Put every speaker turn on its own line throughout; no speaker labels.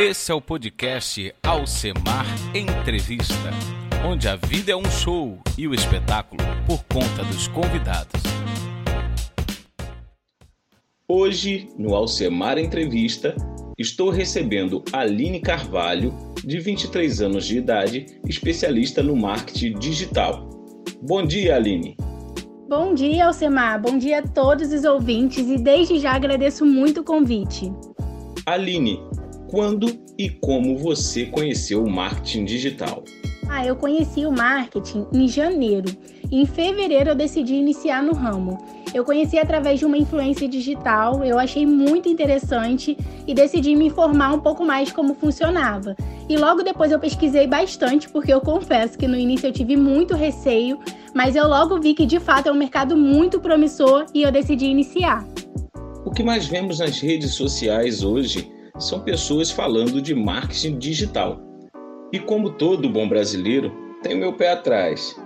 Esse é o podcast Alcemar Entrevista, onde a vida é um show e o espetáculo por conta dos convidados. Hoje, no Alcemar Entrevista, estou recebendo Aline Carvalho, de 23 anos de idade, especialista no marketing digital. Bom dia, Aline.
Bom dia, Alcemar. Bom dia a todos os ouvintes e desde já agradeço muito o convite.
Aline, quando e como você conheceu o marketing digital?
Ah, eu conheci o marketing em janeiro. Em fevereiro eu decidi iniciar no ramo. Eu conheci através de uma influência digital, eu achei muito interessante e decidi me informar um pouco mais como funcionava. E logo depois eu pesquisei bastante, porque eu confesso que no início eu tive muito receio, mas eu logo vi que de fato é um mercado muito promissor e eu decidi iniciar.
O que mais vemos nas redes sociais hoje são pessoas falando de marketing digital. E como todo bom brasileiro, tenho meu pé atrás.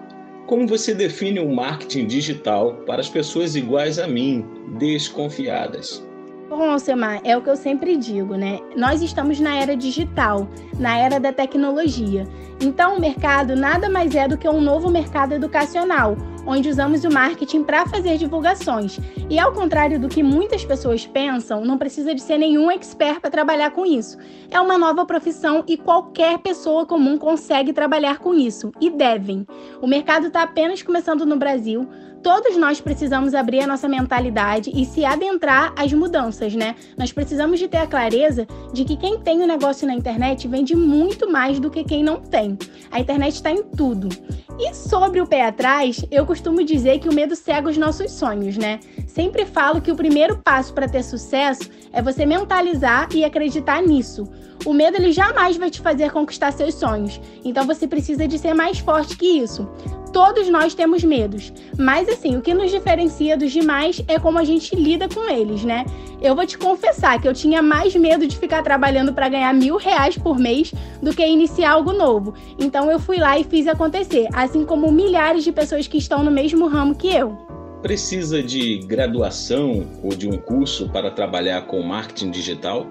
Como você define o marketing digital para as pessoas iguais a mim, desconfiadas?
Bom, Alcemar, é o que eu sempre digo, né? Nós estamos na era digital, na era da tecnologia. Então, o mercado nada mais é do que um novo mercado educacional, onde usamos o marketing para fazer divulgações. E ao contrário do que muitas pessoas pensam, não precisa de ser nenhum expert para trabalhar com isso. É uma nova profissão e qualquer pessoa comum consegue trabalhar com isso e devem. O mercado está apenas começando no Brasil. Todos nós precisamos abrir a nossa mentalidade e se adentrar às mudanças, né? Nós precisamos de ter a clareza de que quem tem o um negócio na internet vende muito mais do que quem não tem. A internet está em tudo. E sobre o pé atrás, eu costumo dizer que o medo cega os nossos sonhos, né? Sempre falo que o primeiro passo para ter sucesso é você mentalizar e acreditar nisso. O medo ele jamais vai te fazer conquistar seus sonhos. Então você precisa de ser mais forte que isso. Todos nós temos medos, mas assim, o que nos diferencia dos demais é como a gente lida com eles, né? Eu vou te confessar que eu tinha mais medo de ficar trabalhando para ganhar mil reais por mês do que iniciar algo novo. Então eu fui lá e fiz acontecer, assim como milhares de pessoas que estão no mesmo ramo que eu.
Precisa de graduação ou de um curso para trabalhar com marketing digital?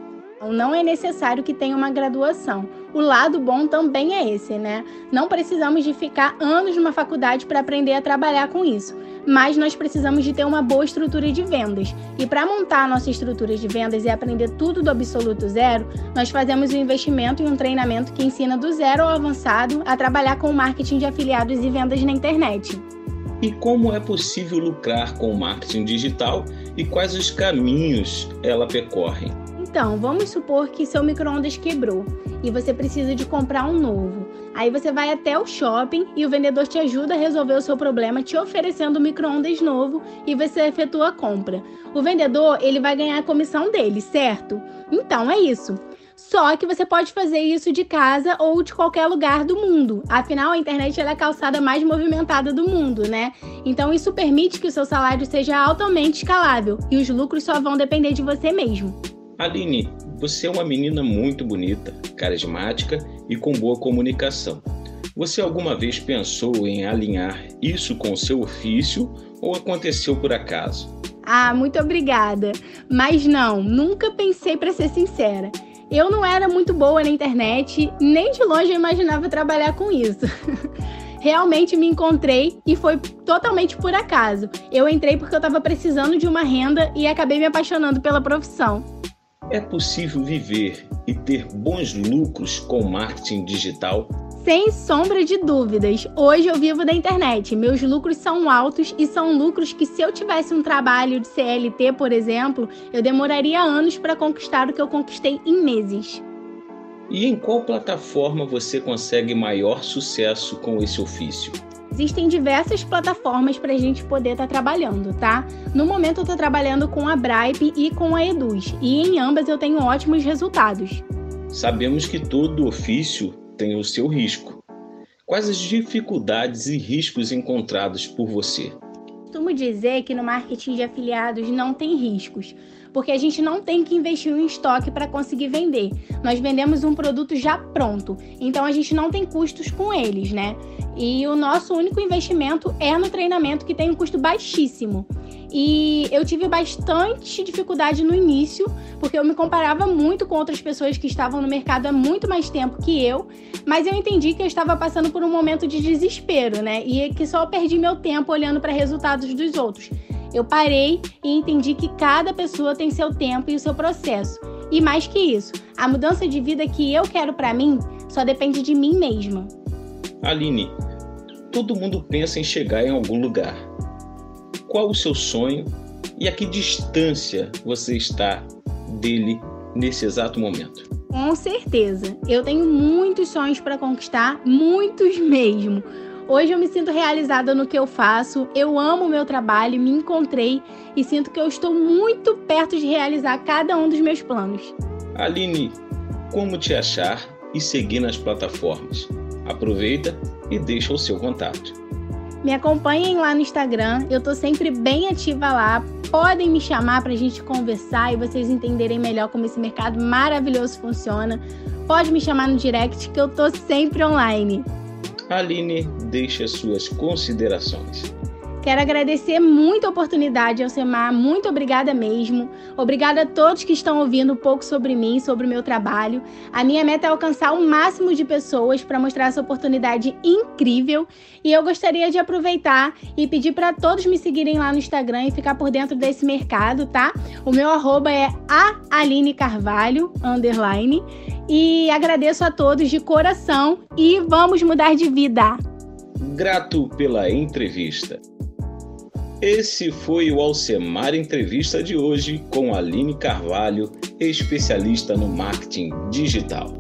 Não é necessário que tenha uma graduação. O lado bom também é esse, né? Não precisamos de ficar anos numa faculdade para aprender a trabalhar com isso, mas nós precisamos de ter uma boa estrutura de vendas. E para montar a nossa estrutura de vendas e aprender tudo do absoluto zero, nós fazemos um investimento em um treinamento que ensina do zero ao avançado a trabalhar com marketing de afiliados e vendas na internet.
E como é possível lucrar com o marketing digital e quais os caminhos ela percorre?
Então, vamos supor que seu micro-ondas quebrou e você precisa de comprar um novo. Aí você vai até o shopping e o vendedor te ajuda a resolver o seu problema, te oferecendo um micro-ondas novo e você efetua a compra. O vendedor, ele vai ganhar a comissão dele, certo? Então é isso. Só que você pode fazer isso de casa ou de qualquer lugar do mundo. Afinal, a internet é a calçada mais movimentada do mundo, né? Então isso permite que o seu salário seja altamente escalável e os lucros só vão depender de você mesmo.
Aline, você é uma menina muito bonita, carismática e com boa comunicação. Você alguma vez pensou em alinhar isso com o seu ofício ou aconteceu por acaso?
Ah, muito obrigada. Mas não, nunca pensei para ser sincera. Eu não era muito boa na internet, nem de longe eu imaginava trabalhar com isso. Realmente me encontrei e foi totalmente por acaso. Eu entrei porque eu estava precisando de uma renda e acabei me apaixonando pela profissão.
É possível viver e ter bons lucros com marketing digital?
Sem sombra de dúvidas. Hoje eu vivo da internet. Meus lucros são altos e são lucros que, se eu tivesse um trabalho de CLT, por exemplo, eu demoraria anos para conquistar o que eu conquistei em meses.
E em qual plataforma você consegue maior sucesso com esse ofício?
Existem diversas plataformas para a gente poder estar tá trabalhando, tá? No momento eu estou trabalhando com a Bripe e com a Eduz, e em ambas eu tenho ótimos resultados.
Sabemos que todo ofício tem o seu risco. Quais as dificuldades e riscos encontrados por você?
Costumo dizer que no marketing de afiliados não tem riscos, porque a gente não tem que investir em estoque para conseguir vender. Nós vendemos um produto já pronto, então a gente não tem custos com eles, né? E o nosso único investimento é no treinamento, que tem um custo baixíssimo. E eu tive bastante dificuldade no início, porque eu me comparava muito com outras pessoas que estavam no mercado há muito mais tempo que eu, mas eu entendi que eu estava passando por um momento de desespero, né? E que só perdi meu tempo olhando para resultados dos outros. Eu parei e entendi que cada pessoa tem seu tempo e o seu processo. E mais que isso, a mudança de vida que eu quero para mim só depende de mim mesma.
Aline, todo mundo pensa em chegar em algum lugar qual o seu sonho e a que distância você está dele nesse exato momento.
Com certeza. Eu tenho muitos sonhos para conquistar, muitos mesmo. Hoje eu me sinto realizada no que eu faço, eu amo o meu trabalho, me encontrei e sinto que eu estou muito perto de realizar cada um dos meus planos.
Aline, como te achar e seguir nas plataformas? Aproveita e deixa o seu contato.
Me acompanhem lá no Instagram, eu tô sempre bem ativa lá. Podem me chamar para a gente conversar e vocês entenderem melhor como esse mercado maravilhoso funciona. Pode me chamar no direct que eu tô sempre online.
Aline, deixe as suas considerações.
Quero agradecer muito a oportunidade, Alcemar. Muito obrigada mesmo. Obrigada a todos que estão ouvindo um pouco sobre mim, sobre o meu trabalho. A minha meta é alcançar o máximo de pessoas para mostrar essa oportunidade incrível. E eu gostaria de aproveitar e pedir para todos me seguirem lá no Instagram e ficar por dentro desse mercado, tá? O meu arroba é a Aline Carvalho, underline. E agradeço a todos de coração e vamos mudar de vida.
Grato pela entrevista. Esse foi o Alcemar Entrevista de hoje com Aline Carvalho, especialista no marketing digital.